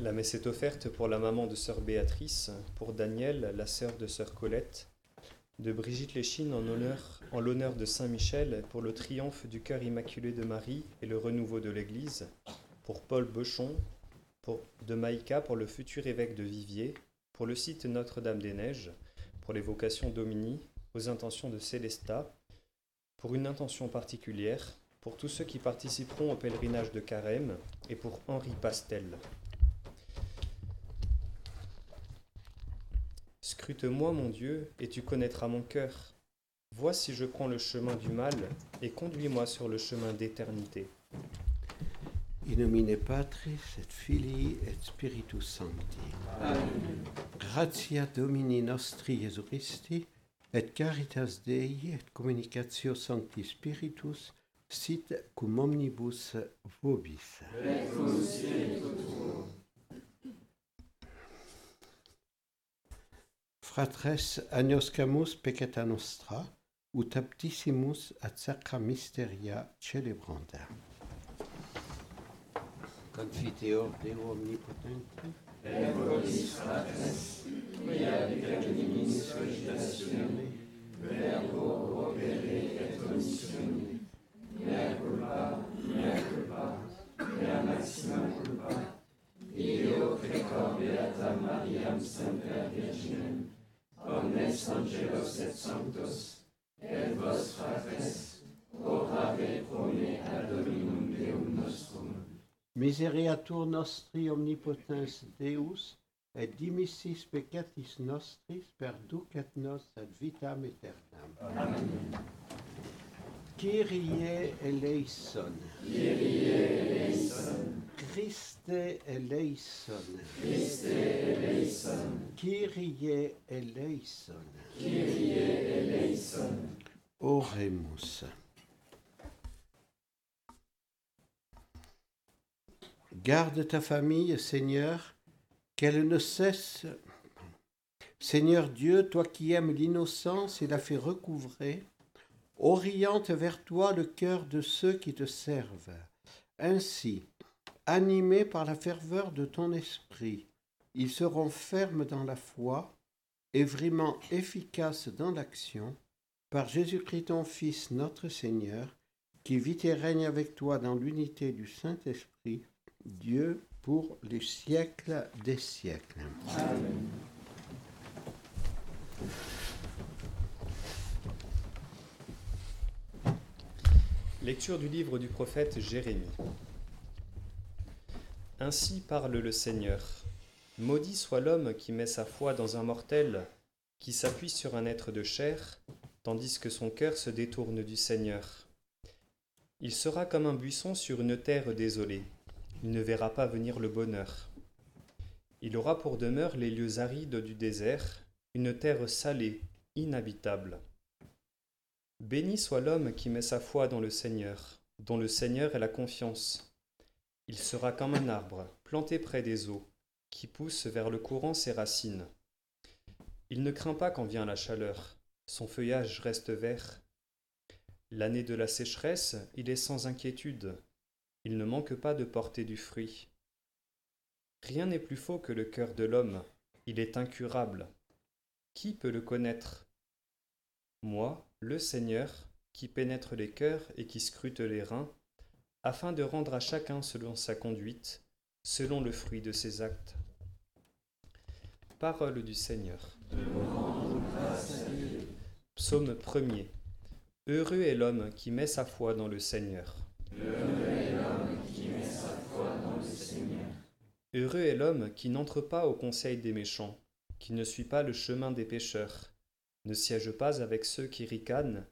La messe est offerte pour la maman de sœur Béatrice, pour Daniel, la sœur de sœur Colette, de Brigitte Léchine en, honneur, en l'honneur de Saint Michel pour le triomphe du cœur immaculé de Marie et le renouveau de l'Église, pour Paul Bechon, pour, de Maïka pour le futur évêque de Viviers, pour le site Notre-Dame-des-Neiges, pour les vocations d'Omini, aux intentions de Célestat, pour une intention particulière, pour tous ceux qui participeront au pèlerinage de Carême et pour Henri Pastel. Scrute-moi, mon Dieu, et tu connaîtras mon cœur. Vois si je prends le chemin du mal, et conduis-moi sur le chemin d'éternité. In nomine Patris et Filii et Spiritus Sancti. Amen. Gratia Domini nostri Jesu Christi et caritas Dei et communicatio Sancti Spiritus sit cum omnibus vobis. Et cum spiritu tuo. Fratres agnoscamus peccata nostra, ut aptissimus ad sacra mysteria celebranda. Confiteor Deo omnipotente, et vobis fratres, quia peccatinis cogitatione, verbo opere et omissione, mea culpa, mea culpa, mea maxima culpa, io precor beata Mariam semper omnes angelos et sanctos, et vos fratres, orave pro me ad Dominum Deum nostrum. Misereatur nostri omnipotens Deus, et dimissis peccatis nostris perducat nos ad vitam aeternam. Amen. Kyrie eleison. Kyrie eleison. Christe eleison. Christe eleison. Kyrie eleison. Kyrie eleison. Oremus. Garde ta famille, Seigneur, qu'elle ne cesse. Seigneur Dieu, toi qui aimes l'innocence et la fais recouvrer, oriente vers toi le cœur de ceux qui te servent. Ainsi, animés par la ferveur de ton esprit, ils seront fermes dans la foi et vraiment efficaces dans l'action, par Jésus-Christ ton Fils, notre Seigneur, qui vit et règne avec toi dans l'unité du Saint-Esprit, Dieu pour les siècles des siècles. Amen. Lecture du livre du prophète Jérémie. Ainsi parle le Seigneur. Maudit soit l'homme qui met sa foi dans un mortel, qui s'appuie sur un être de chair, tandis que son cœur se détourne du Seigneur. Il sera comme un buisson sur une terre désolée. Il ne verra pas venir le bonheur. Il aura pour demeure les lieux arides du désert, une terre salée, inhabitable. Béni soit l'homme qui met sa foi dans le Seigneur, dont le Seigneur est la confiance. Il sera comme un arbre planté près des eaux, qui pousse vers le courant ses racines. Il ne craint pas quand vient la chaleur, son feuillage reste vert. L'année de la sécheresse, il est sans inquiétude, il ne manque pas de porter du fruit. Rien n'est plus faux que le cœur de l'homme, il est incurable. Qui peut le connaître? Moi, le Seigneur, qui pénètre les cœurs et qui scrute les reins, afin de rendre à chacun selon sa conduite, selon le fruit de ses actes. Parole du Seigneur. Psaume 1er. Heureux est l'homme qui met sa foi dans le Seigneur. Heureux est l'homme qui n'entre pas au conseil des méchants, qui ne suit pas le chemin des pécheurs, ne siège pas avec ceux qui ricanent,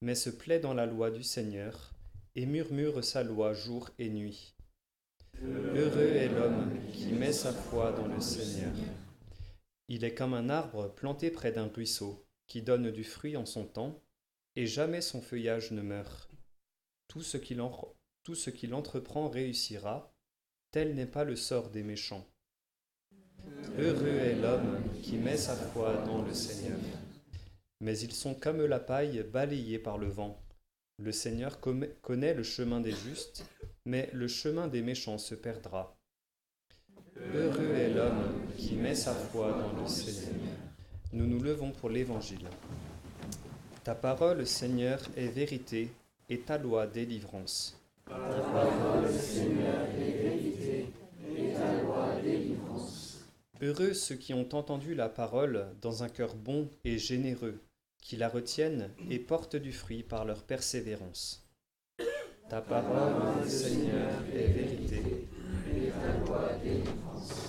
mais se plaît dans la loi du Seigneur, et murmure sa loi jour et nuit. Heureux est l'homme qui met sa foi dans le Seigneur. Il est comme un arbre planté près d'un ruisseau, qui donne du fruit en son temps, et jamais son feuillage ne meurt. Tout ce qu'il tout entreprend réussira, tel n'est pas le sort des méchants. Heureux est l'homme qui met sa foi dans le Seigneur. Mais ils sont comme la paille balayée par le vent. Le Seigneur connaît le chemin des justes, mais le chemin des méchants se perdra. Heureux est l'homme qui met sa foi dans le Seigneur. Nous nous levons pour l'Évangile. Ta parole, Seigneur, est vérité et ta loi délivrance. Ta parole, Seigneur, est vérité et ta loi délivrance. Heureux ceux qui ont entendu la parole dans un cœur bon et généreux, qui la retiennent et portent du fruit par leur persévérance. Ta parole, Seigneur, est vérité et ta loi délivrance.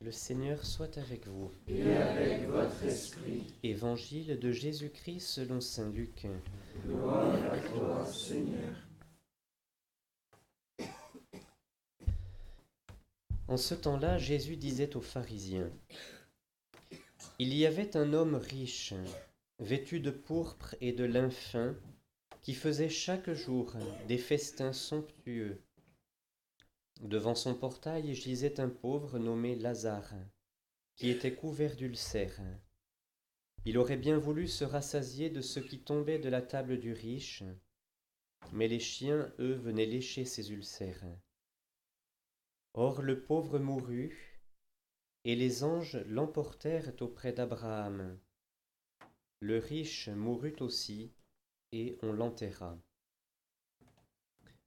Le Seigneur soit avec vous. Et avec votre esprit. Évangile de Jésus-Christ selon Saint Luc. Gloire à toi, Seigneur. En ce temps-là, Jésus disait aux pharisiens, Il y avait un homme riche, vêtu de pourpre et de lin fin, qui faisait chaque jour des festins somptueux. Devant son portail gisait un pauvre nommé Lazare, qui était couvert d'ulcères. Il aurait bien voulu se rassasier de ce qui tombait de la table du riche, mais les chiens, eux, venaient lécher ses ulcères. Or le pauvre mourut, et les anges l'emportèrent auprès d'Abraham. Le riche mourut aussi, et on l'enterra.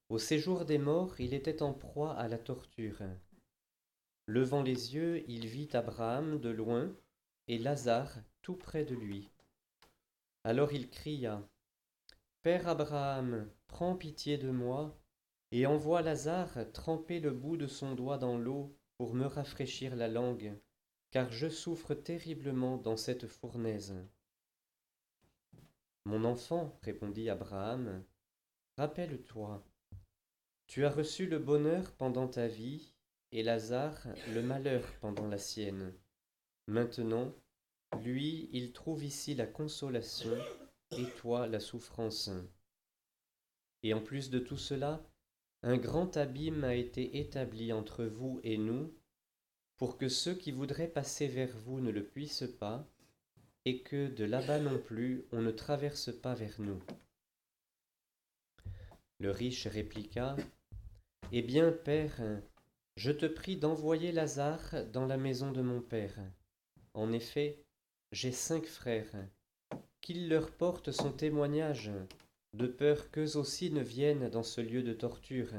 Au séjour des morts, il était en proie à la torture. Levant les yeux, il vit Abraham de loin et Lazare tout près de lui. Alors il cria Père Abraham, prends pitié de moi et envoie Lazare tremper le bout de son doigt dans l'eau pour me rafraîchir la langue, car je souffre terriblement dans cette fournaise. Mon enfant, répondit Abraham, rappelle-toi tu as reçu le bonheur pendant ta vie, et Lazare le malheur pendant la sienne. Maintenant, lui, il trouve ici la consolation, et toi la souffrance. Et en plus de tout cela, un grand abîme a été établi entre vous et nous, pour que ceux qui voudraient passer vers vous ne le puissent pas, et que de là-bas non plus on ne traverse pas vers nous. Le riche répliqua, eh bien, Père, je te prie d'envoyer Lazare dans la maison de mon Père. En effet, j'ai cinq frères. Qu'il leur porte son témoignage, de peur qu'eux aussi ne viennent dans ce lieu de torture.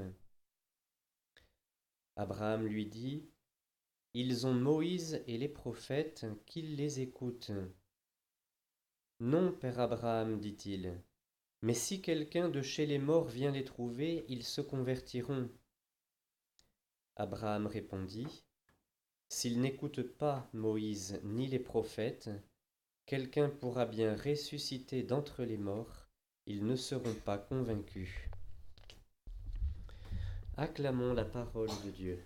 Abraham lui dit, Ils ont Moïse et les prophètes, qu'ils les écoutent. Non, Père Abraham, dit-il, mais si quelqu'un de chez les morts vient les trouver, ils se convertiront. Abraham répondit, S'ils n'écoutent pas Moïse ni les prophètes, quelqu'un pourra bien ressusciter d'entre les morts, ils ne seront pas convaincus. Acclamons la parole de Dieu.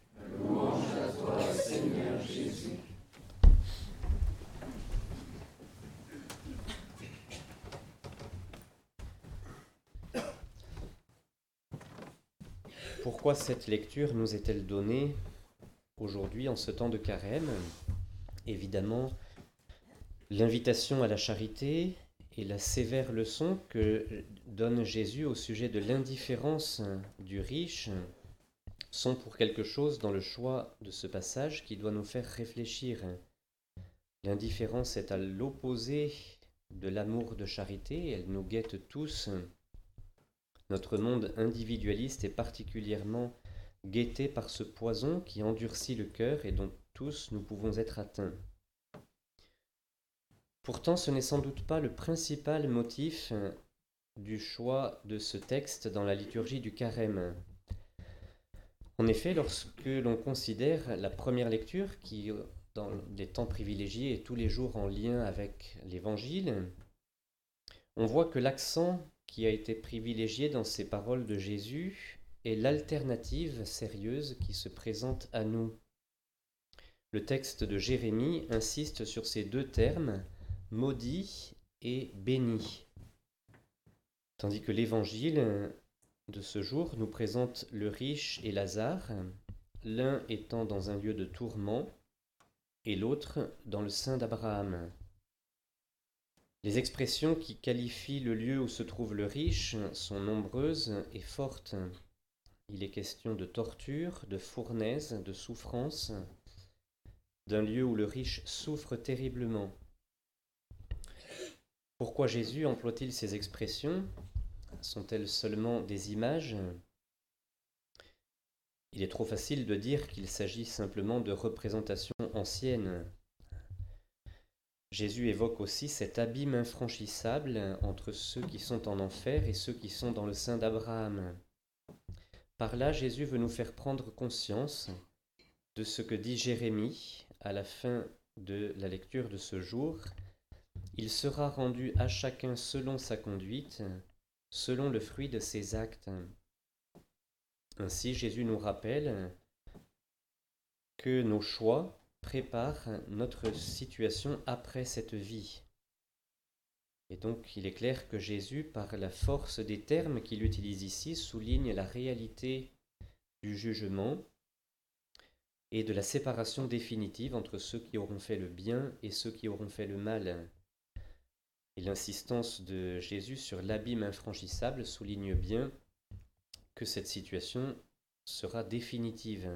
Pourquoi cette lecture nous est-elle donnée aujourd'hui en ce temps de carême? Évidemment, l'invitation à la charité et la sévère leçon que donne Jésus au sujet de l'indifférence du riche sont pour quelque chose dans le choix de ce passage qui doit nous faire réfléchir. L'indifférence est à l'opposé de l'amour de charité, elle nous guette tous notre monde individualiste est particulièrement guetté par ce poison qui endurcit le cœur et dont tous nous pouvons être atteints. Pourtant, ce n'est sans doute pas le principal motif du choix de ce texte dans la liturgie du carême. En effet, lorsque l'on considère la première lecture, qui dans des temps privilégiés est tous les jours en lien avec l'Évangile, on voit que l'accent qui a été privilégié dans ces paroles de Jésus est l'alternative sérieuse qui se présente à nous. Le texte de Jérémie insiste sur ces deux termes, maudit et béni. Tandis que l'Évangile de ce jour nous présente le riche et Lazare, l'un étant dans un lieu de tourment et l'autre dans le sein d'Abraham. Les expressions qui qualifient le lieu où se trouve le riche sont nombreuses et fortes. il est question de torture, de fournaise, de souffrance, d'un lieu où le riche souffre terriblement. Pourquoi Jésus emploie-t-il ces expressions? Sont-elles seulement des images? Il est trop facile de dire qu'il s'agit simplement de représentations anciennes. Jésus évoque aussi cet abîme infranchissable entre ceux qui sont en enfer et ceux qui sont dans le sein d'Abraham. Par là, Jésus veut nous faire prendre conscience de ce que dit Jérémie à la fin de la lecture de ce jour. Il sera rendu à chacun selon sa conduite, selon le fruit de ses actes. Ainsi, Jésus nous rappelle que nos choix préparent notre situation après cette vie. Et donc, il est clair que Jésus, par la force des termes qu'il utilise ici, souligne la réalité du jugement et de la séparation définitive entre ceux qui auront fait le bien et ceux qui auront fait le mal. Et l'insistance de Jésus sur l'abîme infranchissable souligne bien que cette situation sera définitive.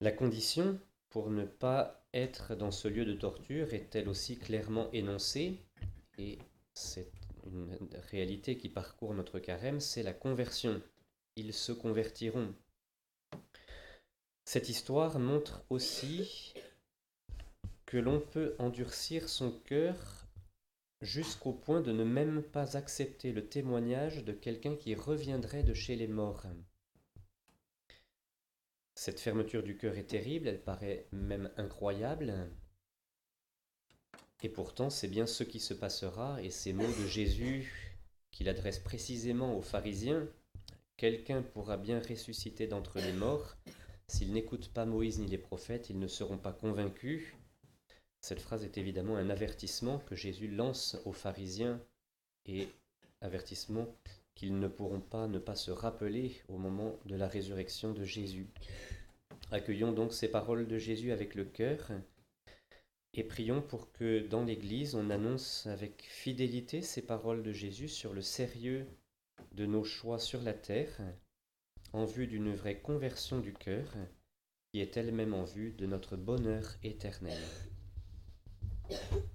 La condition pour ne pas être dans ce lieu de torture est elle aussi clairement énoncée, et c'est une réalité qui parcourt notre carême, c'est la conversion. Ils se convertiront. Cette histoire montre aussi que l'on peut endurcir son cœur jusqu'au point de ne même pas accepter le témoignage de quelqu'un qui reviendrait de chez les morts. Cette fermeture du cœur est terrible, elle paraît même incroyable. Et pourtant, c'est bien ce qui se passera, et ces mots de Jésus qu'il adresse précisément aux pharisiens, quelqu'un pourra bien ressusciter d'entre les morts, S'ils n'écoutent pas Moïse ni les prophètes, ils ne seront pas convaincus. Cette phrase est évidemment un avertissement que Jésus lance aux pharisiens et avertissement qu'ils ne pourront pas ne pas se rappeler au moment de la résurrection de Jésus. Accueillons donc ces paroles de Jésus avec le cœur et prions pour que dans l'Église on annonce avec fidélité ces paroles de Jésus sur le sérieux de nos choix sur la terre en vue d'une vraie conversion du cœur, qui est elle-même en vue de notre bonheur éternel. Yeah.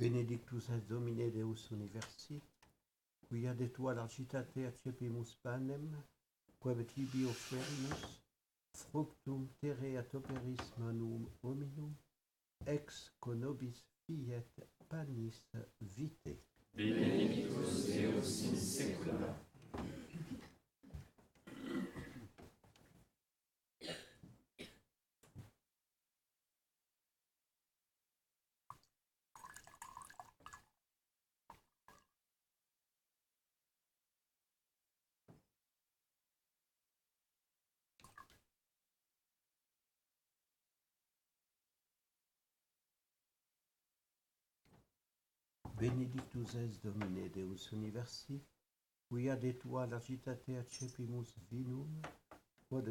Benedictus es Domine Deus universi, quia de tua largitate accepimus panem, quae tibi fructum terre et operis manum hominum, ex conobis fiet panis vitae. Benedictus Deus in saecula. Benedictus es Domine Deus universi, quia de tua largitate accepimus vinum, quod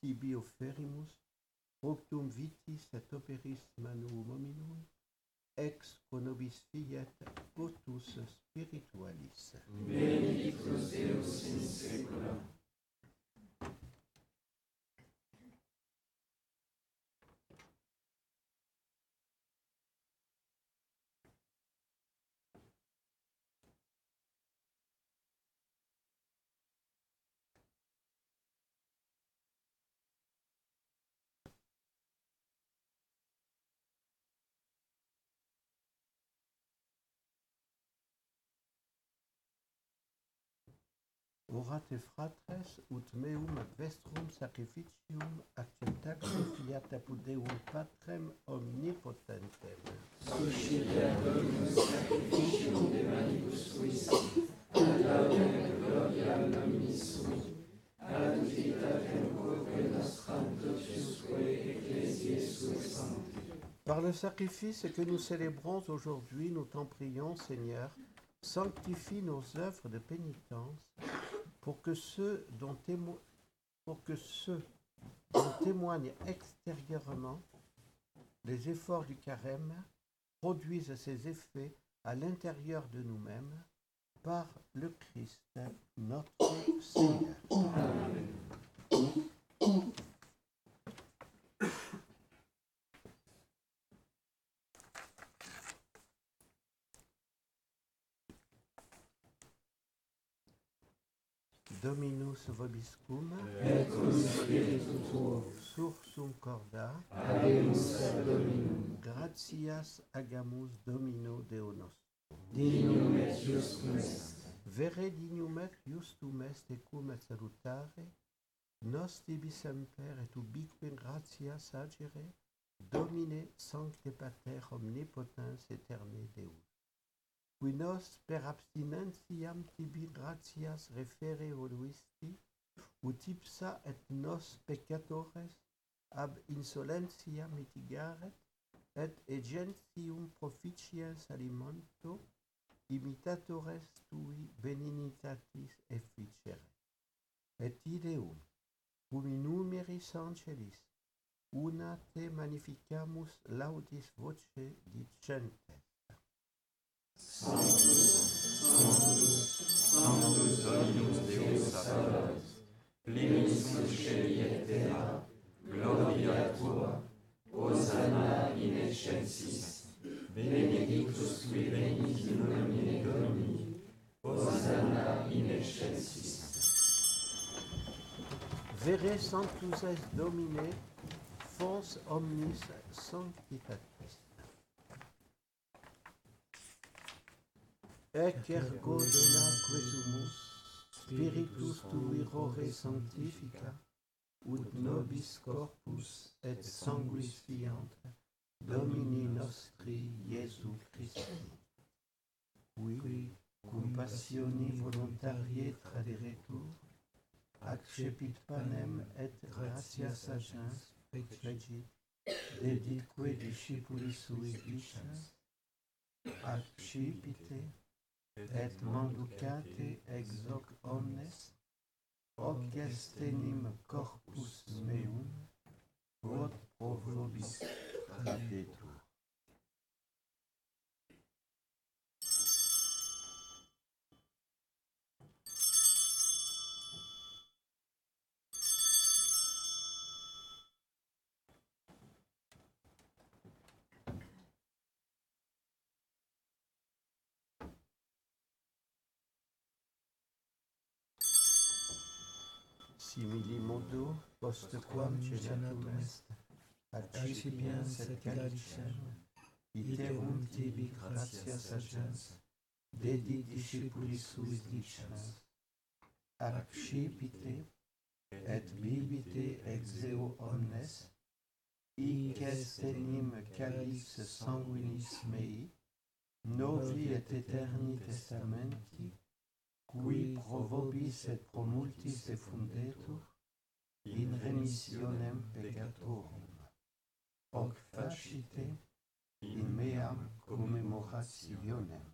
tibi offerimus, fructum vitis et operis manum hominum, ex conobis fiet potus spiritualis. Benedictus Deus in. Orate fratres ut meum vestrum sacrificium acceptaxe fiat apud Deum Patrem omnipotentem. Par le sacrifice que nous célébrons aujourd'hui, nous t'en prions, Seigneur, sanctifie nos œuvres de pénitence pour que ceux dont, pour que ceux dont témoignent extérieurement les efforts du carême produisent ces effets à l'intérieur de nous-mêmes par le Christ notre Seigneur. Vobiscum, Et spiritu tuo, sursum corda, habemus ad Dominum, gratias agamus Domino Deo nostro. dignum et justum est. Vere dignum et justum est ecum et salutare, nos tibi semper et ubique gratias agere, Domine sancte Pater omnipotens eterne Deus. qui nos per abstinentiam tibi gratias refere voluisti, ut ipsa et nos peccatores ab insolentia mitigaret, et egentium proficiens alimento imitatores tui benignitatis efficere. Et ideum, cum in numeris angelis, una te magnificamus laudis voce dicentes. Vere sanctus est Domine, fons omnis sanctitatis. Ec ergo donaque sumus, spiritus tui rore sanctifica, ut nobis corpus et sanguis fiant, Domini nostri Iesu Christi. Qui, cum passioni voluntarie traderetur, accepit panem et gratias agens pregit, dedique discipulis sui dicens, accipite et manducate ex hoc omnes, hoc est enim corpus meum, quod pro vobis post quam cenatum est, accipiens et calicem, iterum tibi gratias agens, dedi discipulis suis dicens, accipite et bibite ex eo omnes, hic est enim calice sanguinis mei, novi et eterni testamenti, qui pro vobis et pro multis effundetur, in remissionem peccatorum. Hoc facite in meam commemorationem.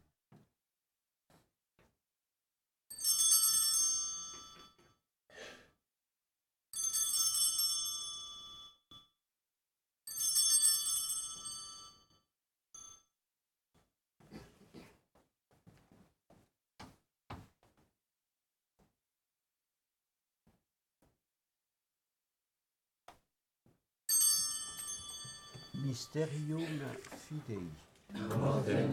Mysterium Fidei.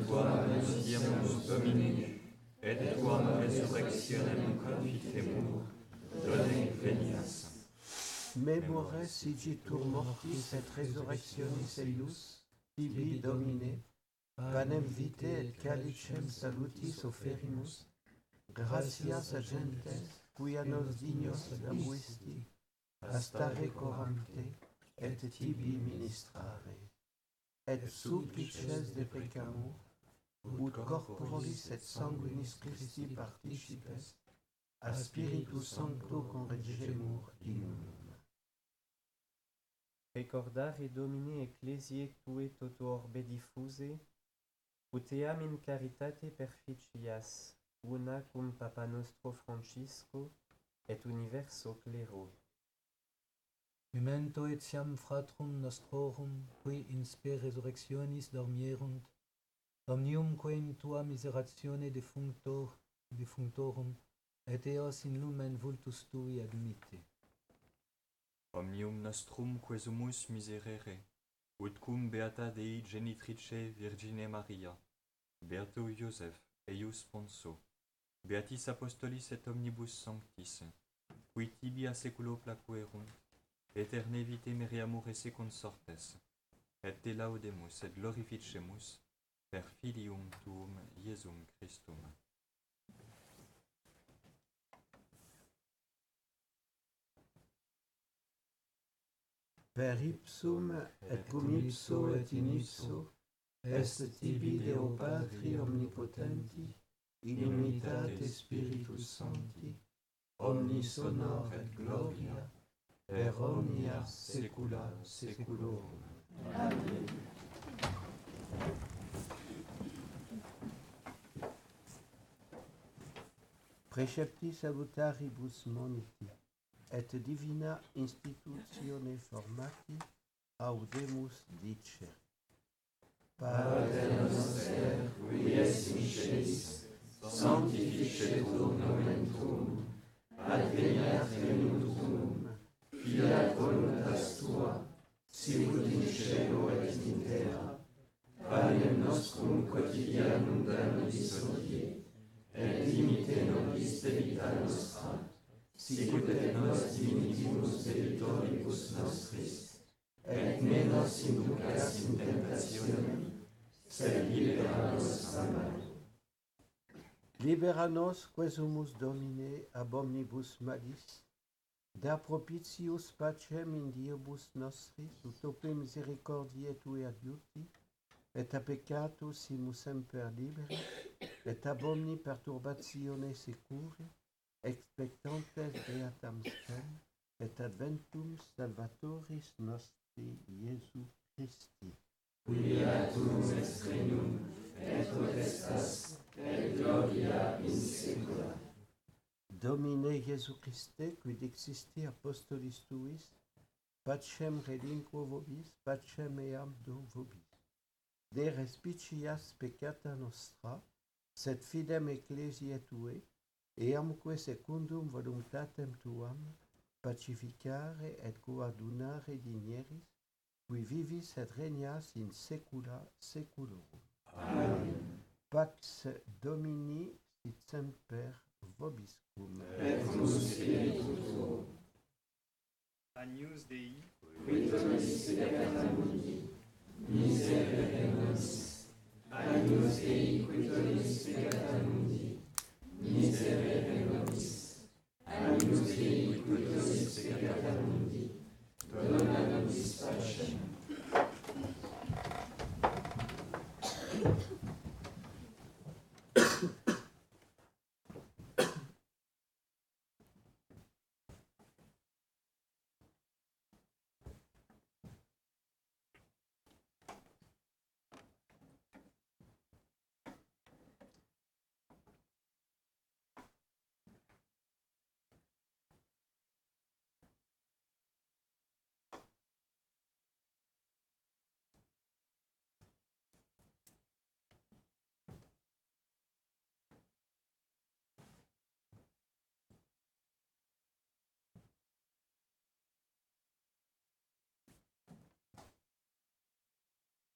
Tuam annunciamus Domini, et tuam resurrectionem confitemur, done venias. Memores igitur mortis et resurrectionis eius, tibi Domine, panem vitae et calicem salutis offerimus, gratias a gentes, quia nos dignos damuisti, astare corante, et tibi ministrare. Et supplices de pecamur, ut corporis et sanguinis Christi participes, a Spiritus Sancto conregemur. Recordare Domine Ecclesiae Tue toto orbe diffuse, ut eam in caritate perficias, una cum Papa nostro Francisco, et universo clero. Memento etiam fratrum nostrorum, qui in spe resurrectionis dormierunt, omniumque in tua miseratione defunctor, defunctorum, et eos in lumen vultus tui admite. Omnium nostrum quesumus miserere, ut cum beata Dei genitrice Virgine Maria, Beato Iosef, eius ponso, Beatis apostolis et omnibus sanctis, qui tibi a seculo placuerunt, Eterne vitae meriamur esse consortes, et te laudemus et glorificemus per filium tuum Iesum Christum. Per ipsum et cum ipso et in ipso est tibi Deo Patri omnipotenti in unitate Spiritus Sancti omnis honor et gloria per omnia saecula saeculorum. Preceptis salutaribus moniti, et divina institutione formati, audemus dicere. Pater noster, qui es in celis, sanctificetur nomen tuum, adveniat tuum, fiat voluntas tua, sicut in cielo et in terra. Panem nostrum quotidianum da nobis hodie, et dimite nobis debita nostra, sicut et nos dimittimus debitoribus nostris, et ne nos inducas in tentationem, sed libera nos a malo. Libera nos quesumus Domine ab omnibus malis, da propitius pacem in diebus nostris, ut ope misericordiae tue adiuti, et a peccatus simus semper liberi, et ab omni perturbatione securi, expectantes beatam spem, et adventum salvatoris nostri Iesu Christi. Beatum est regnum, et potestas, et gloria in. Domine Iesu Christe, quid existi apostolis tuis, pacem relinquo vobis, pacem eam do vobis. De respicias peccata nostra, sed fidem ecclesiae tue, eamque secundum voluntatem tuam, pacificare et coadunare digneris, qui vivis et regnas in saecula saeculorum. Amen. Pax Domini sit semper vobiscum. Et cum spiritu tuo. Agnus Dei, qui tollis peccata mundi, miserere nobis. Agnus Dei, qui tollis peccata mundi, miserere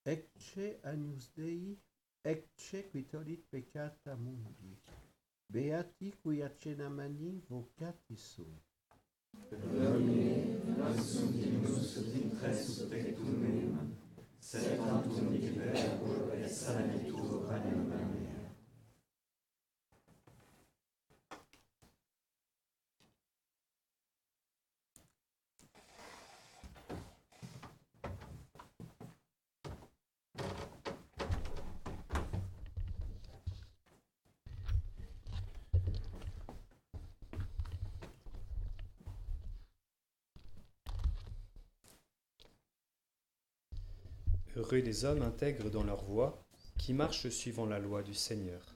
Ecce agnus Dei, ecce qui tollit peccata mundi. Beati qui accenamani vocati sunt. Domine, dignus ut intres tectum meum, sed tantum hic verbo et sanitur anima Heureux les hommes intègres dans leur voie, qui marchent suivant la loi du Seigneur.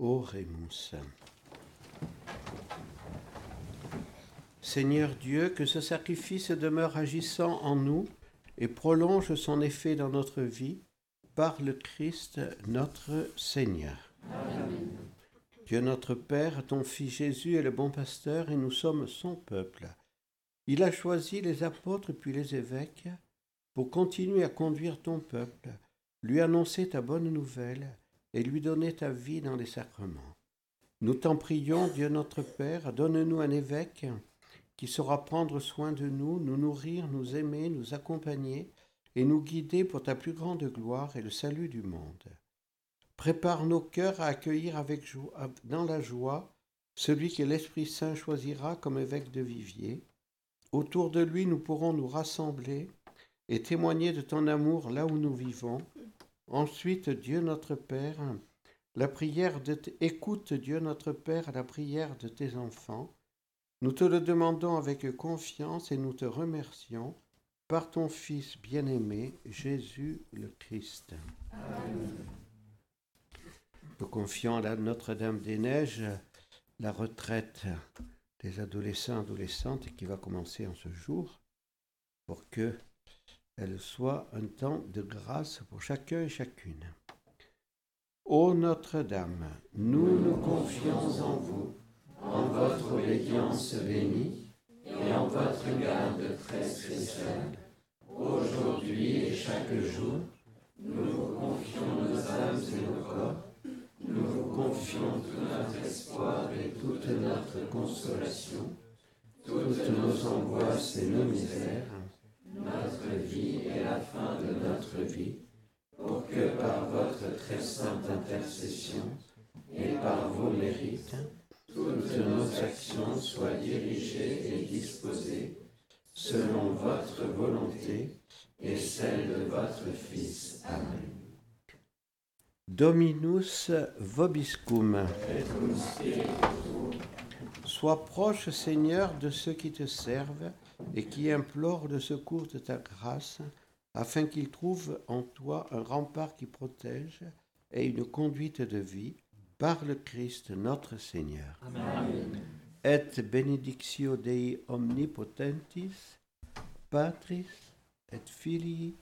Oremus. Seigneur Dieu, que ce sacrifice demeure agissant en nous et prolonge son effet dans notre vie par le Christ notre Seigneur. Dieu notre Père, ton Fils Jésus est le bon pasteur et nous sommes son peuple. Il a choisi les apôtres puis les évêques pour continuer à conduire ton peuple, lui annoncer ta bonne nouvelle et lui donner ta vie dans les sacrements. Nous t'en prions, Dieu notre Père, donne-nous un évêque qui saura prendre soin de nous, nous nourrir, nous aimer, nous accompagner et nous guider pour ta plus grande gloire et le salut du monde. Prépare nos cœurs à accueillir avec joie, dans la joie celui que l'Esprit Saint choisira comme évêque de Vivier. Autour de lui, nous pourrons nous rassembler et témoigner de ton amour là où nous vivons. Ensuite, Dieu notre Père, la prière de écoute Dieu notre Père la prière de tes enfants. Nous te le demandons avec confiance et nous te remercions par ton Fils bien-aimé, Jésus le Christ. Nous confions à Notre-Dame des Neiges la retraite des adolescents adolescentes qui va commencer en ce jour pour que elle soit un temps de grâce pour chacun et chacune. Ô Notre-Dame, nous nous confions en vous, en votre obédience bénie et en votre garde très spéciale. Aujourd'hui et chaque jour, nous vous confions nos âmes et nos corps, nous vous confions tout notre espoir et toute notre consolation, toutes nos angoisses et nos misères notre vie et la fin de notre vie, pour que par votre très sainte intercession et par vos mérites, toutes nos actions soient dirigées et disposées selon votre volonté et celle de votre Fils. Amen. Dominus vobiscum. Sois proche, Seigneur, de ceux qui te servent et qui implore le secours de ta grâce, afin qu'ils trouvent en toi un rempart qui protège et une conduite de vie, par le Christ notre Seigneur. Amen. Et benedictio Dei omnipotentis, Patris, et Filii,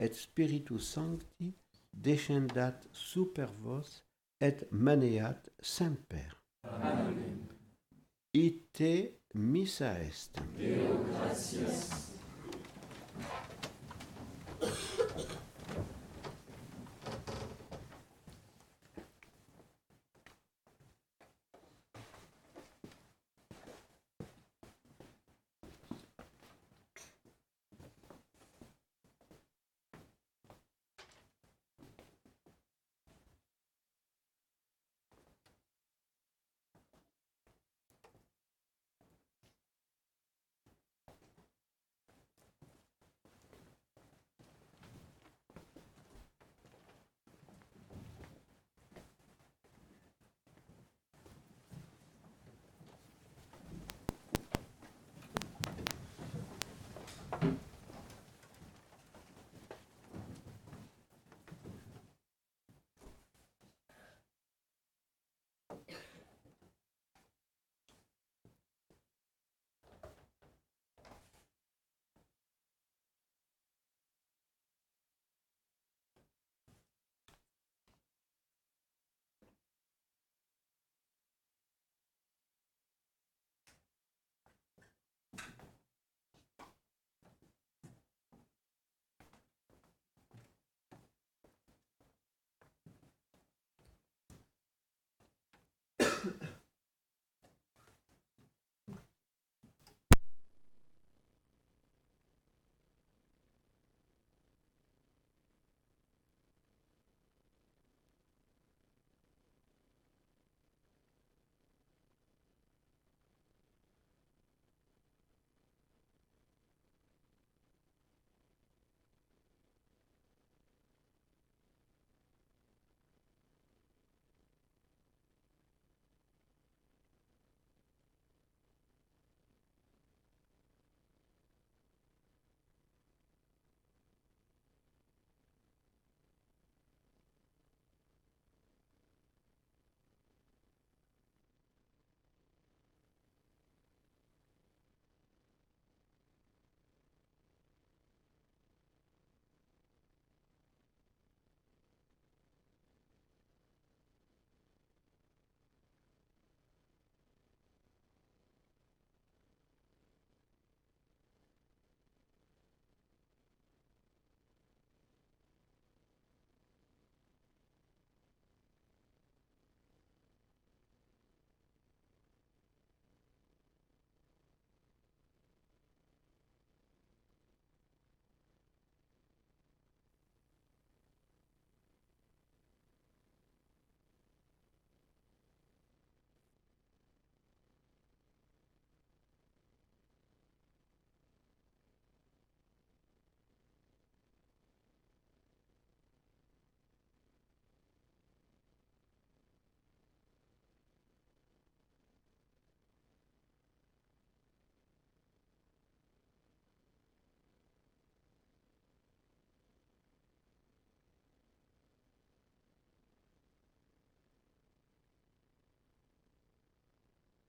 et Spiritus Sancti, descendat super vos, et maneat semper. Amen. Ite missa est. Deo gratias.